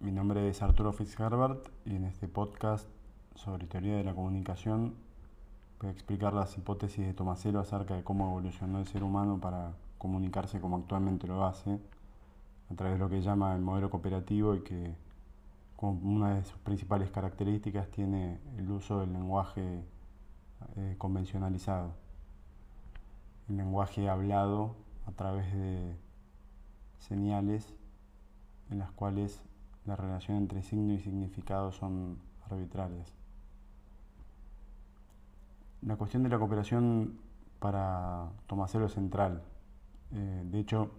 mi nombre es Arturo Fitzherbert y en este podcast sobre teoría de la comunicación voy a explicar las hipótesis de Tomaselo acerca de cómo evolucionó el ser humano para comunicarse como actualmente lo hace, a través de lo que llama el modelo cooperativo y que como una de sus principales características tiene el uso del lenguaje eh, convencionalizado, el lenguaje hablado a través de señales en las cuales la relación entre signo y significado son arbitrarias. La cuestión de la cooperación para Tomaselo es central. Eh, de hecho,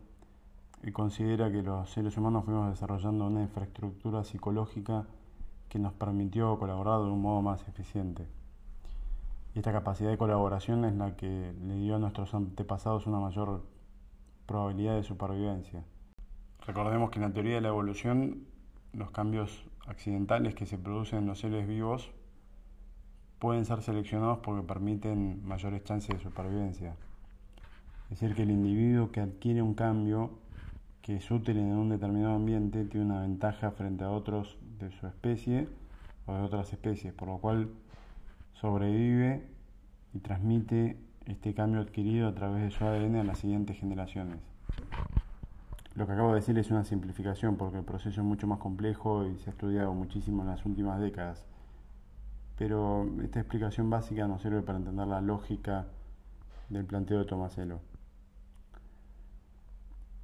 él considera que los seres humanos fuimos desarrollando una infraestructura psicológica que nos permitió colaborar de un modo más eficiente. Y esta capacidad de colaboración es la que le dio a nuestros antepasados una mayor probabilidad de supervivencia. Recordemos que en la teoría de la evolución los cambios accidentales que se producen en los seres vivos pueden ser seleccionados porque permiten mayores chances de supervivencia. Es decir, que el individuo que adquiere un cambio que es útil en un determinado ambiente tiene una ventaja frente a otros de su especie o de otras especies, por lo cual sobrevive y transmite este cambio adquirido a través de su ADN a las siguientes generaciones. Lo que acabo de decir es una simplificación porque el proceso es mucho más complejo y se ha estudiado muchísimo en las últimas décadas. Pero esta explicación básica nos sirve para entender la lógica del planteo de Tomaselo.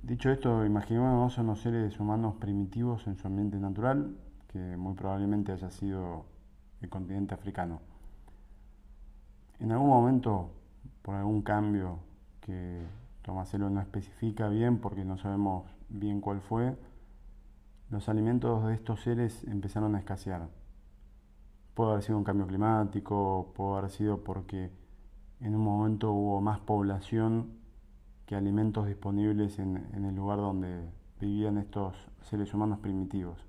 Dicho esto, imaginémonos a unos seres humanos primitivos en su ambiente natural, que muy probablemente haya sido el continente africano. En algún momento, por algún cambio que Tomaselo no especifica bien porque no sabemos bien cuál fue, los alimentos de estos seres empezaron a escasear. Puede haber sido un cambio climático, puede haber sido porque en un momento hubo más población que alimentos disponibles en, en el lugar donde vivían estos seres humanos primitivos.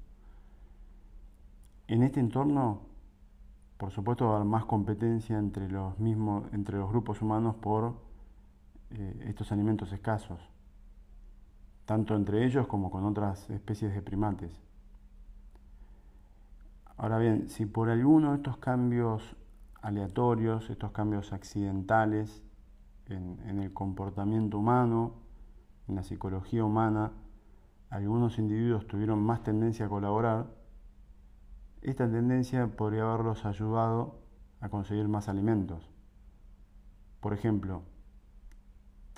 En este entorno, por supuesto, va a haber más competencia entre los mismos, entre los grupos humanos por eh, estos alimentos escasos, tanto entre ellos como con otras especies de primates. Ahora bien, si por alguno de estos cambios aleatorios, estos cambios accidentales en, en el comportamiento humano, en la psicología humana, algunos individuos tuvieron más tendencia a colaborar, esta tendencia podría haberlos ayudado a conseguir más alimentos. Por ejemplo,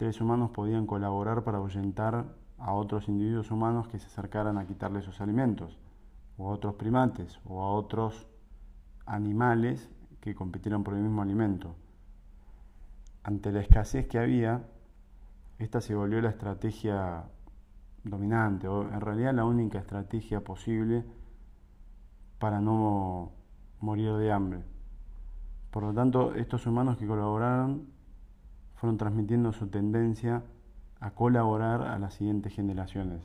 tres humanos podían colaborar para ahuyentar a otros individuos humanos que se acercaran a quitarle sus alimentos, o a otros primates, o a otros animales que compitieran por el mismo alimento. Ante la escasez que había, esta se volvió la estrategia dominante, o en realidad la única estrategia posible para no morir de hambre. Por lo tanto, estos humanos que colaboraron fueron transmitiendo su tendencia a colaborar a las siguientes generaciones.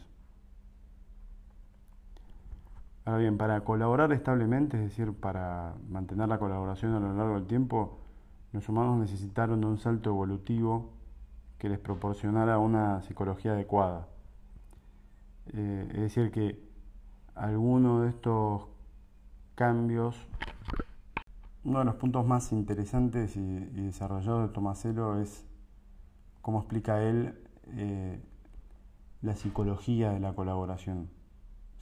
Ahora bien, para colaborar establemente, es decir, para mantener la colaboración a lo largo del tiempo, los humanos necesitaron de un salto evolutivo que les proporcionara una psicología adecuada. Eh, es decir, que alguno de estos cambios uno de los puntos más interesantes y, desarrollados de Tomaselo es cómo explica él eh, la psicología de la colaboración.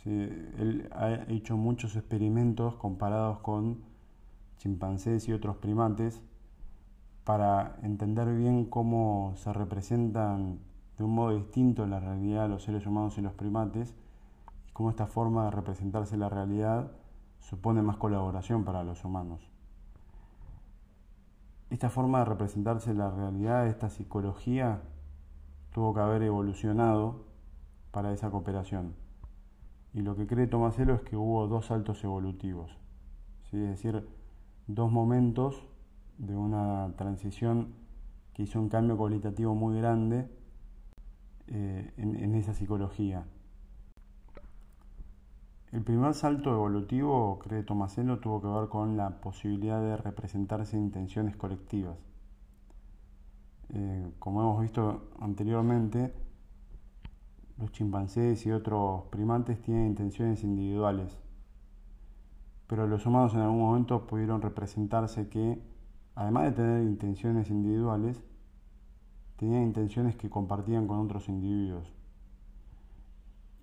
Él ha hecho muchos experimentos comparados con chimpancés y otros primates para entender bien cómo se representan de un modo distinto en la realidad los seres humanos y los primates y cómo esta forma de representarse la realidad supone más colaboración para los humanos. Esta forma de representarse la realidad, esta psicología, tuvo que haber evolucionado para esa cooperación. Y lo que cree Tomaselo es que hubo dos saltos evolutivos, es decir, dos momentos de una transición que hizo un cambio cualitativo muy grande eh, en esa psicología. El primer salto evolutivo, cree Tomaselo, tuvo que ver con la posibilidad de representarse intenciones colectivas. Eh, como hemos visto anteriormente, los chimpancés y otros primates tienen intenciones individuales, pero los humanos en algún momento pudieron representarse que, además de tener intenciones individuales, tenían intenciones que compartían con otros individuos.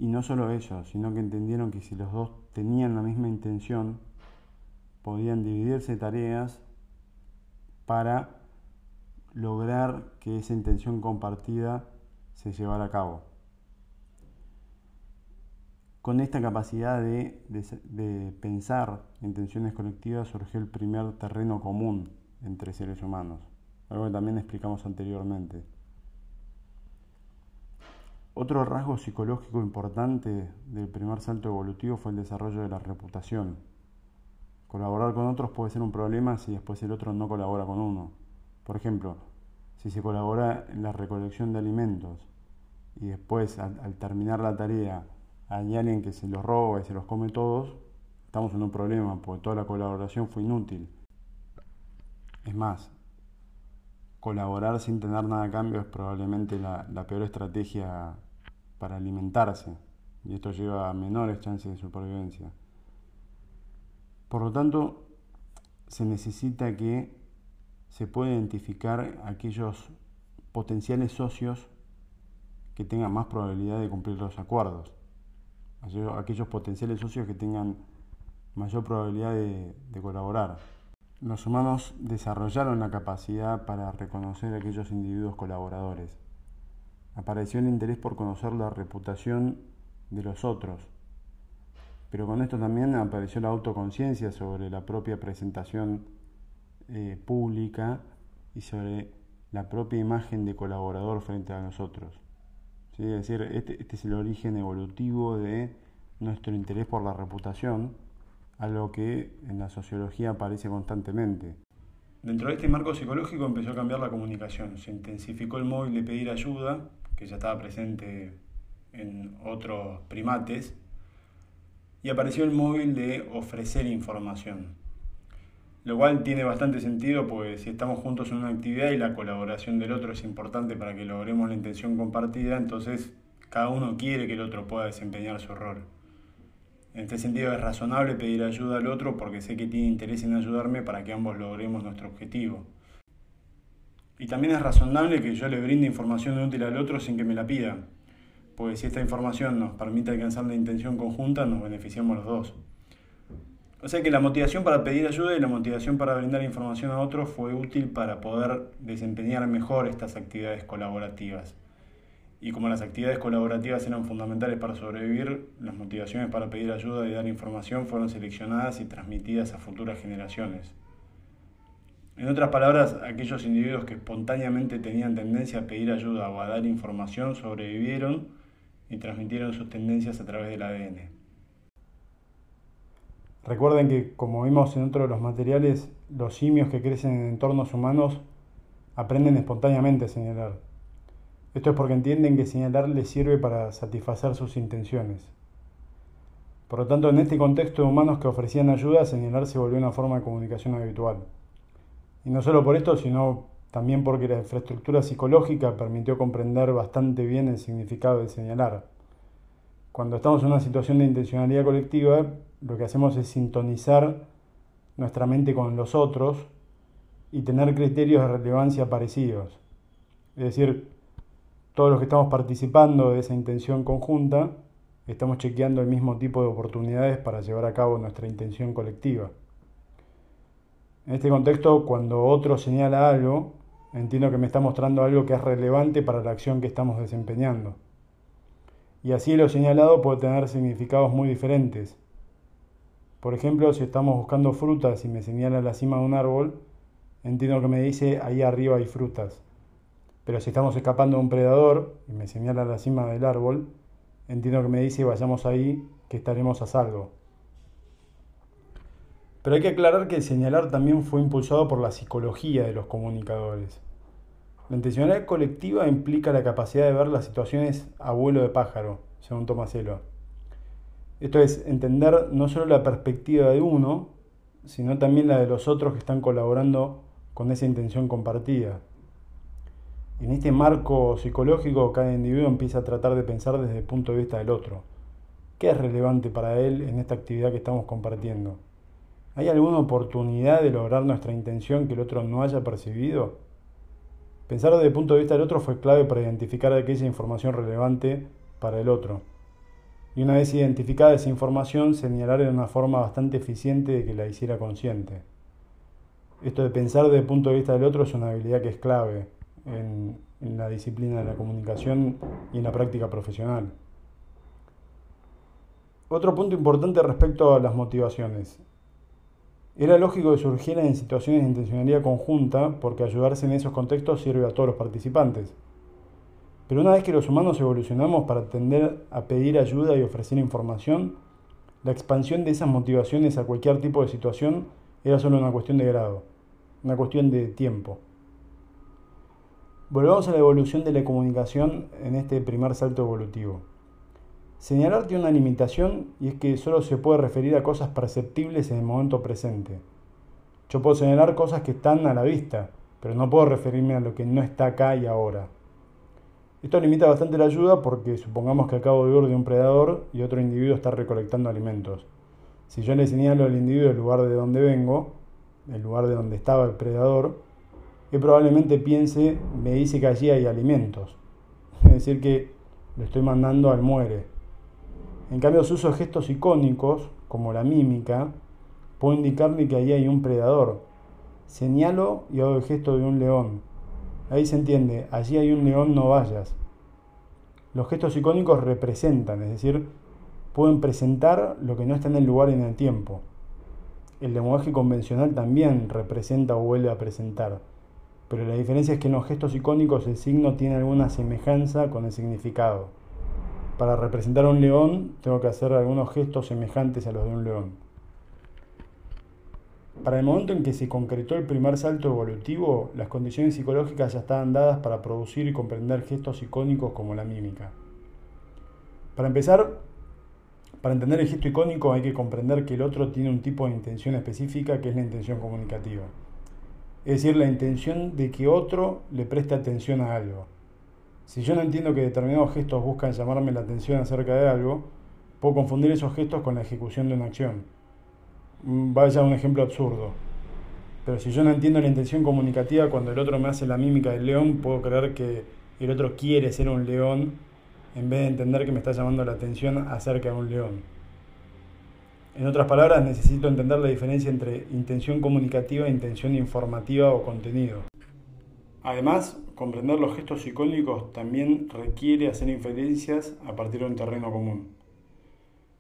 Y no solo eso, sino que entendieron que si los dos tenían la misma intención, podían dividirse tareas para lograr que esa intención compartida se llevara a cabo. Con esta capacidad de, de, pensar intenciones colectivas surgió el primer terreno común entre seres humanos, algo que también explicamos anteriormente. Otro rasgo psicológico importante del primer salto evolutivo fue el desarrollo de la reputación. Colaborar con otros puede ser un problema si después el otro no colabora con uno. Por ejemplo, si se colabora en la recolección de alimentos y después al, terminar la tarea hay alguien que se los roba y se los come todos, estamos en un problema porque toda la colaboración fue inútil. Es más, colaborar sin tener nada a cambio es probablemente la, la peor estrategia para alimentarse y esto lleva a menores chances de supervivencia. Por lo tanto, se necesita que se pueda identificar aquellos potenciales socios que tengan más probabilidad de cumplir los acuerdos, aquellos potenciales socios que tengan mayor probabilidad de, de colaborar. Los humanos desarrollaron la capacidad para reconocer a aquellos individuos colaboradores. Apareció el interés por conocer la reputación de los otros, pero con esto también apareció la autoconciencia sobre la propia presentación eh, pública y sobre la propia imagen de colaborador frente a nosotros. Es decir, este, este es el origen evolutivo de nuestro interés por la reputación, algo que en la sociología aparece constantemente. Dentro de este marco psicológico empezó a cambiar la comunicación, se intensificó el móvil de pedir ayuda, que ya estaba presente en otros primates, y apareció el móvil de ofrecer información. Lo cual tiene bastante sentido, pues si estamos juntos en una actividad y la colaboración del otro es importante para que logremos la intención compartida, entonces cada uno quiere que el otro pueda desempeñar su rol. En este sentido es razonable pedir ayuda al otro porque sé que tiene interés en ayudarme para que ambos logremos nuestro objetivo. Y también es razonable que yo le brinde información útil al otro sin que me la pida, pues si esta información nos permite alcanzar la intención conjunta, nos beneficiamos los dos. O sea que la motivación para pedir ayuda y la motivación para brindar información a otros fue útil para poder desempeñar mejor estas actividades colaborativas. Y como las actividades colaborativas eran fundamentales para sobrevivir, las motivaciones para pedir ayuda y dar información fueron seleccionadas y transmitidas a futuras generaciones. En otras palabras, aquellos individuos que espontáneamente tenían tendencia a pedir ayuda o a dar información sobrevivieron y transmitieron sus tendencias a través del ADN. Recuerden que, como vimos en otro de los materiales, los simios que crecen en entornos humanos aprenden espontáneamente a señalar. Esto es porque entienden que señalar les sirve para satisfacer sus intenciones. Por lo tanto, en este contexto de humanos que ofrecían ayuda, señalar se volvió una forma de comunicación habitual. Y no solo por esto, sino también porque la infraestructura psicológica permitió comprender bastante bien el significado de señalar. Cuando estamos en una situación de intencionalidad colectiva, lo que hacemos es sintonizar nuestra mente con los otros y tener criterios de relevancia parecidos. Es decir, todos los que estamos participando de esa intención conjunta, estamos chequeando el mismo tipo de oportunidades para llevar a cabo nuestra intención colectiva. En este contexto, cuando otro señala algo, entiendo que me está mostrando algo que es relevante para la acción que estamos desempeñando. Y así lo señalado puede tener significados muy diferentes. Por ejemplo, si estamos buscando frutas y me señala la cima de un árbol, entiendo que me dice ahí arriba hay frutas. Pero si estamos escapando de un predador y me señala la cima del árbol, entiendo que me dice vayamos ahí que estaremos a salvo. Pero hay que aclarar que el señalar también fue impulsado por la psicología de los comunicadores. La intencionalidad colectiva implica la capacidad de ver las situaciones a vuelo de pájaro, según Tomaselo. Esto es entender no solo la perspectiva de uno, sino también la de los otros que están colaborando con esa intención compartida. En este marco psicológico, cada individuo empieza a tratar de pensar desde el punto de vista del otro. ¿Qué es relevante para él en esta actividad que estamos compartiendo? ¿Hay alguna oportunidad de lograr nuestra intención que el otro no haya percibido? Pensar desde el punto de vista del otro fue clave para identificar aquella información relevante para el otro. Y una vez identificada esa información, señalar en una forma bastante eficiente de que la hiciera consciente. Esto de pensar desde el punto de vista del otro es una habilidad que es clave en, la disciplina de la comunicación y en la práctica profesional. Otro punto importante respecto a las motivaciones. Era lógico que surgieran en situaciones de intencionalidad conjunta porque ayudarse en esos contextos sirve a todos los participantes. Pero una vez que los humanos evolucionamos para tender a pedir ayuda y ofrecer información, la expansión de esas motivaciones a cualquier tipo de situación era solo una cuestión de grado, una cuestión de tiempo. Volvamos a la evolución de la comunicación en este primer salto evolutivo. Señalar tiene una limitación y es que solo se puede referir a cosas perceptibles en el momento presente. Yo puedo señalar cosas que están a la vista, pero no puedo referirme a lo que no está acá y ahora. Esto limita bastante la ayuda porque supongamos que acabo de huir de un predador y otro individuo está recolectando alimentos. Si yo le señalo al individuo el lugar de donde vengo, el lugar de donde estaba el predador, él probablemente piense, me dice que allí hay alimentos. Es decir, que lo estoy mandando al muere. En cambio, su uso gestos icónicos, como la mímica, puede indicarme que ahí hay un predador. Señalo y hago el gesto de un león. Ahí se entiende, allí hay un león, no vayas. Los gestos icónicos representan, es decir, pueden presentar lo que no está en el lugar y en el tiempo. El lenguaje convencional también representa o vuelve a presentar, pero la diferencia es que en los gestos icónicos el signo tiene alguna semejanza con el significado. Para representar a un león tengo que hacer algunos gestos semejantes a los de un león. Para el momento en que se concretó el primer salto evolutivo, las condiciones psicológicas ya estaban dadas para producir y comprender gestos icónicos como la mímica. Para empezar, para entender el gesto icónico hay que comprender que el otro tiene un tipo de intención específica que es la intención comunicativa. Es decir, la intención de que otro le preste atención a algo. Si yo no entiendo que determinados gestos buscan llamarme la atención acerca de algo, puedo confundir esos gestos con la ejecución de una acción. Mm, vaya un ejemplo absurdo. Pero si yo no entiendo la intención comunicativa cuando el otro me hace la mímica del león, puedo creer que el otro quiere ser un león en vez de entender que me está llamando la atención acerca de un león. En otras palabras, necesito entender la diferencia entre intención comunicativa e intención informativa o contenido. Además, comprender los gestos icónicos también requiere hacer inferencias a partir de un terreno común.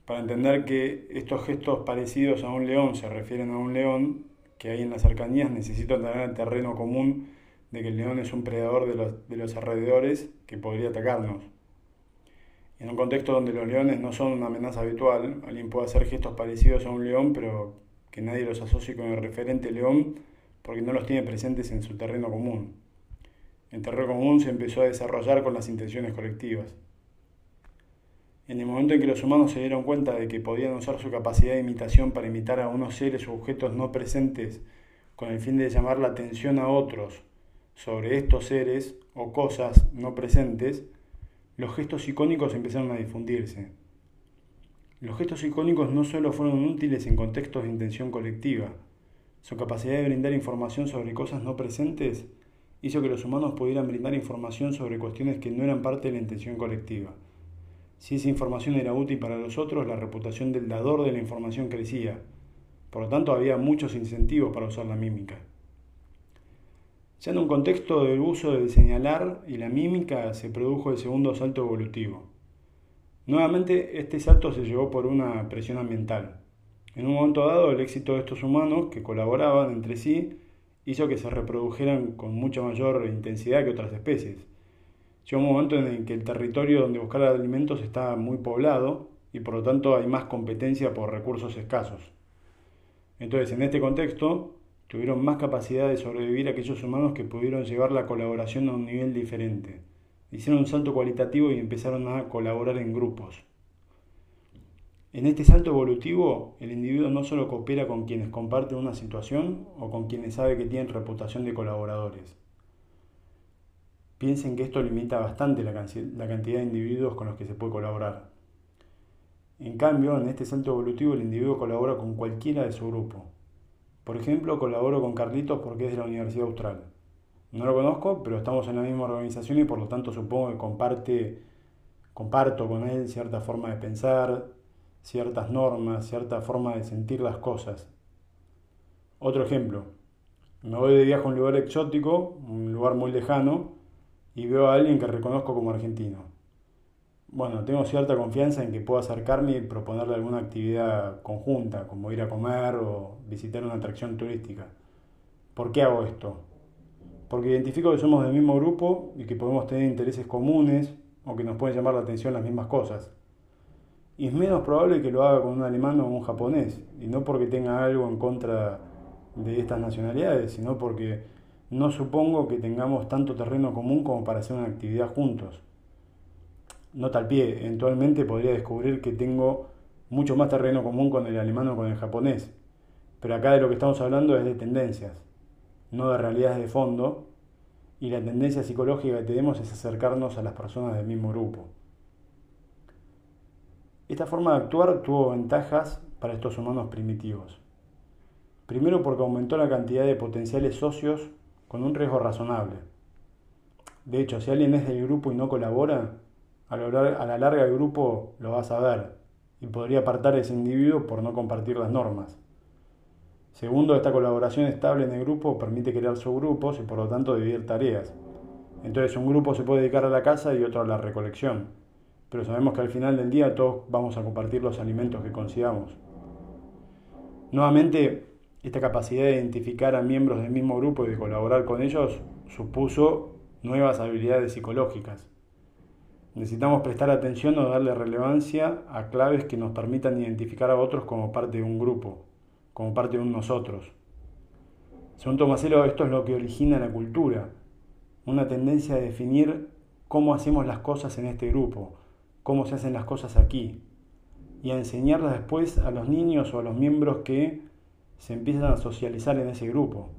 Para entender que estos gestos parecidos a un león se refieren a un león que hay en las cercanías, necesito tener el terreno común de que el león es un predador de los, de los alrededores que podría atacarnos. En un contexto donde los leones no son una amenaza habitual, alguien puede hacer gestos parecidos a un león, pero que nadie los asocie con el referente león porque no los tiene presentes en su terreno común. El terreno común se empezó a desarrollar con las intenciones colectivas. En el momento en que los humanos se dieron cuenta de que podían usar su capacidad de imitación para imitar a unos seres o objetos no presentes con el fin de llamar la atención a otros sobre estos seres o cosas no presentes, los gestos icónicos empezaron a difundirse. Los gestos icónicos no solo fueron útiles en contextos de intención colectiva, su capacidad de brindar información sobre cosas no presentes hizo que los humanos pudieran brindar información sobre cuestiones que no eran parte de la intención colectiva. Si esa información era útil para los otros, la reputación del dador de la información crecía. Por lo tanto, había muchos incentivos para usar la mímica. Ya en un contexto del uso del señalar y la mímica se produjo el segundo salto evolutivo. Nuevamente, este salto se llevó por una presión ambiental. En un momento dado, el éxito de estos humanos, que colaboraban entre sí, hizo que se reprodujeran con mucha mayor intensidad que otras especies. Llegó un momento en el que el territorio donde buscar alimentos está muy poblado y por lo tanto hay más competencia por recursos escasos. Entonces, en este contexto, tuvieron más capacidad de sobrevivir aquellos humanos que pudieron llevar la colaboración a un nivel diferente. Hicieron un salto cualitativo y empezaron a colaborar en grupos. En este salto evolutivo, el individuo no solo coopera con quienes comparten una situación o con quienes sabe que tienen reputación de colaboradores. piensen que esto limita bastante la, cantidad de individuos con los que se puede colaborar. En cambio, en este salto evolutivo el individuo colabora con cualquiera de su grupo. Por ejemplo, colaboro con Carlitos porque es de la Universidad Austral. No lo conozco, pero estamos en la misma organización y por lo tanto supongo que comparte, comparto con él cierta forma de pensar, ciertas normas, cierta forma de sentir las cosas. Otro ejemplo, me voy de viaje a un lugar exótico, un lugar muy lejano, y veo a alguien que reconozco como argentino. Bueno, tengo cierta confianza en que puedo acercarme y proponerle alguna actividad conjunta, como ir a comer o visitar una atracción turística. ¿Por qué hago esto? Porque identifico que somos del mismo grupo y que podemos tener intereses comunes o que nos pueden llamar la atención las mismas cosas. Y es menos probable que lo haga con un alemán o un japonés, y no porque tenga algo en contra de estas nacionalidades, sino porque no supongo que tengamos tanto terreno común como para hacer una actividad juntos. Nota al pie, eventualmente podría descubrir que tengo mucho más terreno común con el alemán o con el japonés, pero acá de lo que estamos hablando es de tendencias, no de realidades de fondo, y la tendencia psicológica que tenemos es acercarnos a las personas del mismo grupo. Esta forma de actuar tuvo ventajas para estos humanos primitivos. Primero porque aumentó la cantidad de potenciales socios con un riesgo razonable. De hecho, si alguien es del grupo y no colabora, a la larga el grupo lo va a saber y podría apartar a ese individuo por no compartir las normas. Segundo, esta colaboración estable en el grupo permite crear subgrupos y por lo tanto dividir tareas. Entonces un grupo se puede dedicar a la casa y otro a la recolección. Pero sabemos que al final del día todos vamos a compartir los alimentos que consigamos. Nuevamente, esta capacidad de identificar a miembros del mismo grupo y de colaborar con ellos supuso nuevas habilidades psicológicas. Necesitamos prestar atención o darle relevancia a claves que nos permitan identificar a otros como parte de un grupo, como parte de un nosotros. Según Tomaselo, esto es lo que origina la cultura, una tendencia a definir cómo hacemos las cosas en este grupo, cómo se hacen las cosas aquí, y a enseñarlas después a los niños o a los miembros que se empiezan a socializar en ese grupo.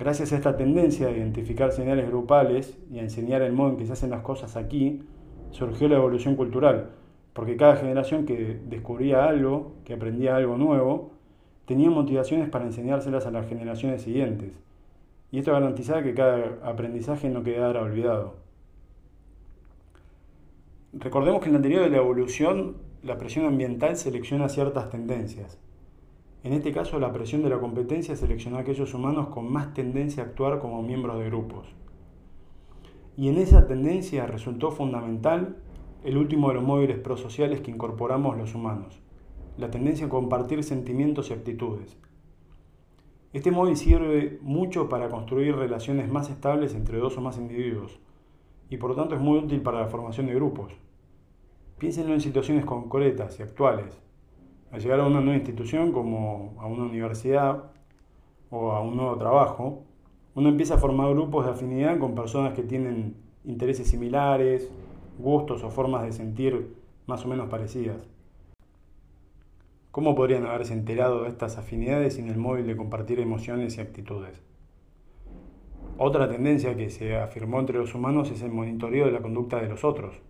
Gracias a esta tendencia a identificar señales grupales y a enseñar el modo en que se hacen las cosas aquí, surgió la evolución cultural, porque cada generación que descubría algo, que aprendía algo nuevo, tenía motivaciones para enseñárselas a las generaciones siguientes, y esto garantizaba que cada aprendizaje no quedara olvidado. Recordemos que en el anterior de la evolución, la presión ambiental selecciona ciertas tendencias. En este caso, la presión de la competencia seleccionó a aquellos humanos con más tendencia a actuar como miembros de grupos. Y en esa tendencia resultó fundamental el último de los móviles prosociales que incorporamos los humanos, la tendencia a compartir sentimientos y actitudes. Este móvil sirve mucho para construir relaciones más estables entre dos o más individuos, y por lo tanto es muy útil para la formación de grupos. Piénsenlo en situaciones concretas y actuales, al llegar a una nueva institución como a una universidad o a un nuevo trabajo, uno empieza a formar grupos de afinidad con personas que tienen intereses similares, gustos o formas de sentir más o menos parecidas. ¿Cómo podrían haberse enterado de estas afinidades sin el móvil de compartir emociones y actitudes? Otra tendencia que se afirmó entre los humanos es el monitoreo de la conducta de los otros.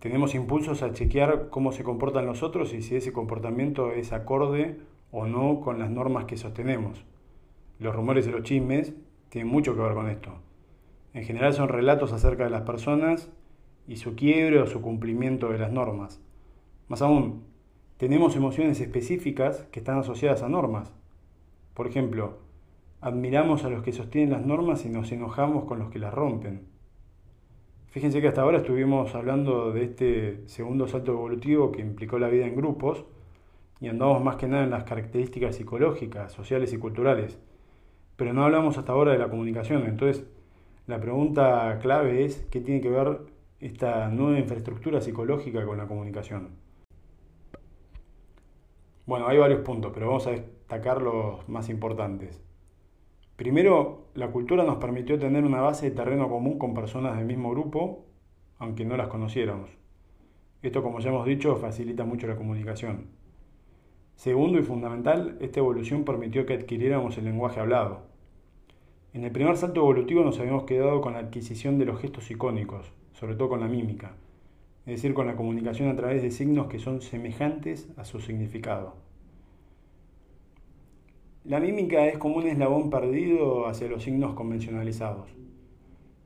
Tenemos impulsos a chequear cómo se comportan los otros y si ese comportamiento es acorde o no con las normas que sostenemos. Los rumores y los chismes tienen mucho que ver con esto. En general son relatos acerca de las personas y su quiebre o su cumplimiento de las normas. Más aún, tenemos emociones específicas que están asociadas a normas. Por ejemplo, admiramos a los que sostienen las normas y nos enojamos con los que las rompen. Fíjense que hasta ahora estuvimos hablando de este segundo salto evolutivo que implicó la vida en grupos y andamos más que nada en las características psicológicas, sociales y culturales. Pero no hablamos hasta ahora de la comunicación. Entonces, la pregunta clave es qué tiene que ver esta nueva infraestructura psicológica con la comunicación. Bueno, hay varios puntos, pero vamos a destacar los más importantes. Primero, la cultura nos permitió tener una base de terreno común con personas del mismo grupo, aunque no las conociéramos. Esto, como ya hemos dicho, facilita mucho la comunicación. Segundo y fundamental, esta evolución permitió que adquiriéramos el lenguaje hablado. En el primer salto evolutivo nos habíamos quedado con la adquisición de los gestos icónicos, sobre todo con la mímica, es decir, con la comunicación a través de signos que son semejantes a su significado. La mímica es como un eslabón perdido hacia los signos convencionalizados.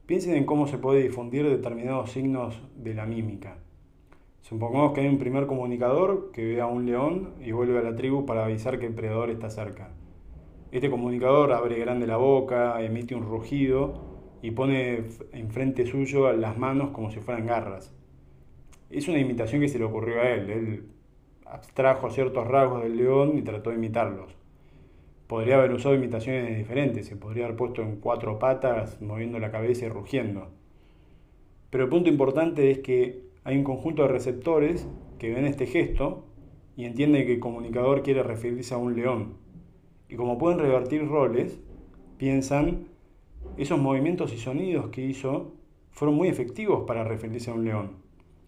Piensen en cómo se puede difundir determinados signos de la mímica. Supongamos que hay un primer comunicador que ve a un león y vuelve a la tribu para avisar que el predador está cerca. Este comunicador abre grande la boca, emite un rugido y pone enfrente suyo las manos como si fueran garras. Es una imitación que se le ocurrió a él. Él abstrajo ciertos rasgos del león y trató de imitarlos. Podría haber usado imitaciones diferentes, se podría haber puesto en cuatro patas, moviendo la cabeza y rugiendo. Pero el punto importante es que hay un conjunto de receptores que ven este gesto y entienden que el comunicador quiere referirse a un león. Y como pueden revertir roles, piensan, esos movimientos y sonidos que hizo fueron muy efectivos para referirse a un león.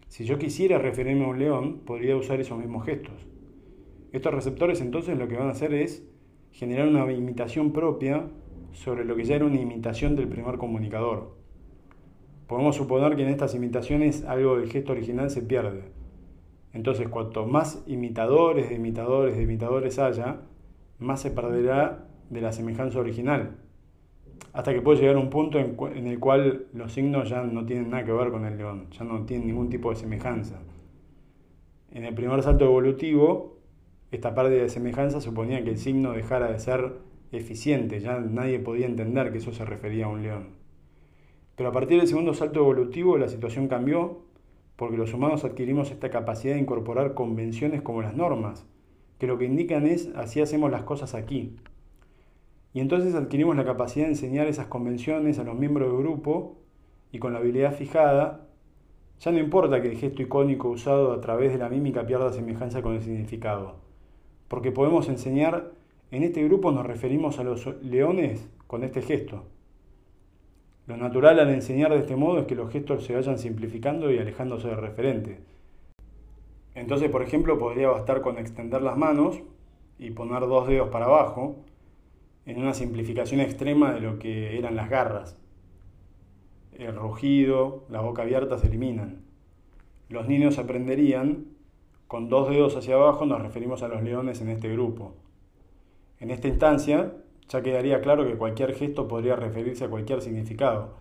Si yo quisiera referirme a un león, podría usar esos mismos gestos. Estos receptores entonces lo que van a hacer es generar una imitación propia sobre lo que ya era una imitación del primer comunicador. Podemos suponer que en estas imitaciones algo del gesto original se pierde. Entonces, cuanto más imitadores de imitadores de imitadores haya, más se perderá de la semejanza original. Hasta que puede llegar a un punto en, el cual los signos ya no tienen nada que ver con el león, ya no tienen ningún tipo de semejanza. En el primer salto evolutivo, esta pérdida de semejanza suponía que el signo dejara de ser eficiente, ya nadie podía entender que eso se refería a un león. Pero a partir del segundo salto evolutivo la situación cambió porque los humanos adquirimos esta capacidad de incorporar convenciones como las normas, que lo que indican es así hacemos las cosas aquí. Y entonces adquirimos la capacidad de enseñar esas convenciones a los miembros del grupo y con la habilidad fijada, ya no importa que el gesto icónico usado a través de la mímica pierda semejanza con el significado porque podemos enseñar, en este grupo nos referimos a los leones con este gesto. Lo natural al enseñar de este modo es que los gestos se vayan simplificando y alejándose del referente. Entonces, por ejemplo, podría bastar con extender las manos y poner dos dedos para abajo, en una simplificación extrema de lo que eran las garras. El rugido, la boca abierta se eliminan. Los niños aprenderían con dos dedos hacia abajo nos referimos a los leones en este grupo. En esta instancia ya quedaría claro que cualquier gesto podría referirse a cualquier significado,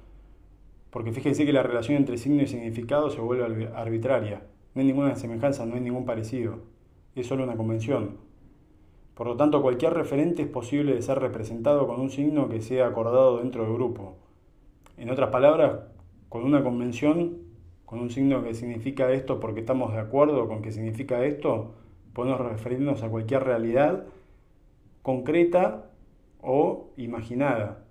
porque fíjense que la relación entre signo y significado se vuelve arbitraria. No hay ninguna semejanza, no hay ningún parecido. Es solo una convención. Por lo tanto, cualquier referente es posible de ser representado con un signo que sea acordado dentro del grupo. En otras palabras, con una convención con un signo que significa esto porque estamos de acuerdo con que significa esto, podemos referirnos a cualquier realidad concreta o imaginada.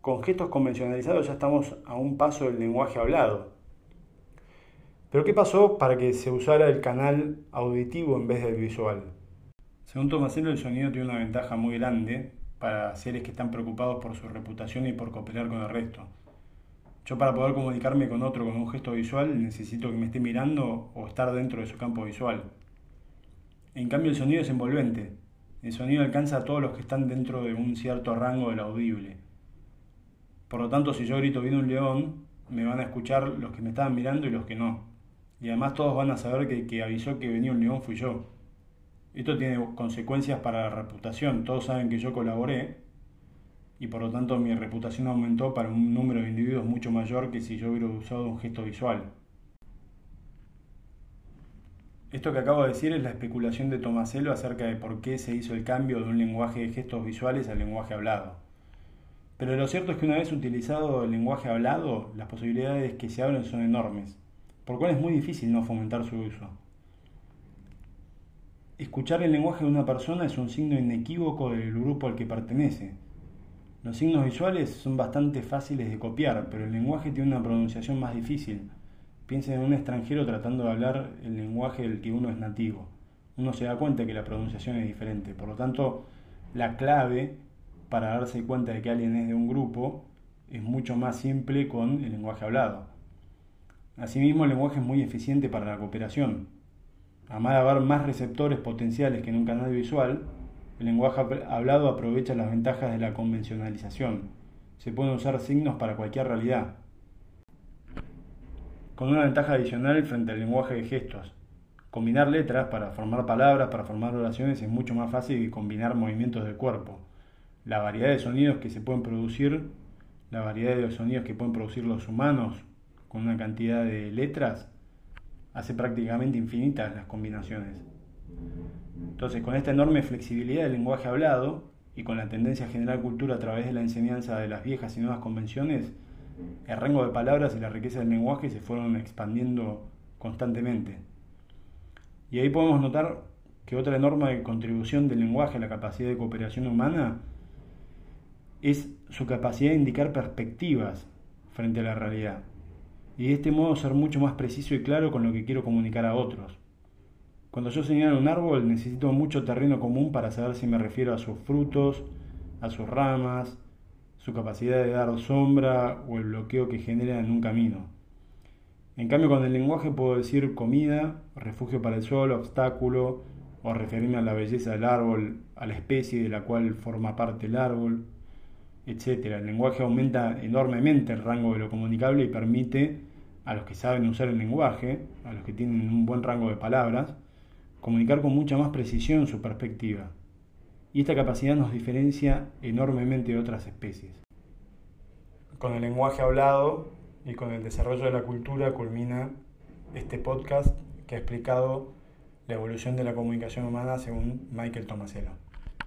Con gestos convencionalizados ya estamos a un paso del lenguaje hablado. Pero ¿qué pasó para que se usara el canal auditivo en vez del visual? Según Tomaselo, el sonido tiene una ventaja muy grande para seres que están preocupados por su reputación y por cooperar con el resto. Yo para poder comunicarme con otro con un gesto visual necesito que me esté mirando o estar dentro de su campo visual. En cambio el sonido es envolvente. El sonido alcanza a todos los que están dentro de un cierto rango del audible. Por lo tanto, si yo grito viene un león, me van a escuchar los que me estaban mirando y los que no. Y además todos van a saber que el que avisó que venía un león fui yo. Esto tiene consecuencias para la reputación. Todos saben que yo colaboré y por lo tanto mi reputación aumentó para un número de individuos mucho mayor que si yo hubiera usado un gesto visual. Esto que acabo de decir es la especulación de Tomaselo acerca de por qué se hizo el cambio de un lenguaje de gestos visuales al lenguaje hablado. Pero lo cierto es que una vez utilizado el lenguaje hablado, las posibilidades que se abren son enormes, por cual es muy difícil no fomentar su uso. Escuchar el lenguaje de una persona es un signo inequívoco del grupo al que pertenece, los signos visuales son bastante fáciles de copiar, pero el lenguaje tiene una pronunciación más difícil. Piensen en un extranjero tratando de hablar el lenguaje del que uno es nativo. Uno se da cuenta que la pronunciación es diferente. Por lo tanto, la clave para darse cuenta de que alguien es de un grupo es mucho más simple con el lenguaje hablado. Asimismo, el lenguaje es muy eficiente para la cooperación. Además de haber más receptores potenciales que en un canal visual, El lenguaje hablado aprovecha las ventajas de la convencionalización. Se pueden usar signos para cualquier realidad. Con una ventaja adicional frente al lenguaje de gestos. Combinar letras para formar palabras, para formar oraciones es mucho más fácil que combinar movimientos del cuerpo. La variedad de sonidos que se pueden producir, la variedad de sonidos que pueden producir los humanos con una cantidad de letras, hace prácticamente infinitas las combinaciones. Entonces, con esta enorme flexibilidad del lenguaje hablado y con la tendencia a generar cultura a través de la enseñanza de las viejas y nuevas convenciones, el rango de palabras y la riqueza del lenguaje se fueron expandiendo constantemente. Y ahí podemos notar que otra enorme contribución del lenguaje a la capacidad de cooperación humana es su capacidad de indicar perspectivas frente a la realidad y de este modo ser mucho más preciso y claro con lo que quiero comunicar a otros. Cuando yo señalo un árbol necesito mucho terreno común para saber si me refiero a sus frutos, a sus ramas, su capacidad de dar sombra o el bloqueo que genera en un camino. En cambio con el lenguaje puedo decir comida, refugio para el sol, obstáculo, o referirme a la belleza del árbol, a la especie de la cual forma parte el árbol, etc. El lenguaje aumenta enormemente el rango de lo comunicable y permite a los que saben usar el lenguaje, a los que tienen un buen rango de palabras, comunicar con mucha más precisión su perspectiva. Y esta capacidad nos diferencia enormemente de otras especies. Con el lenguaje hablado y con el desarrollo de la cultura culmina este podcast que ha explicado la evolución de la comunicación humana según Michael Tomaselo.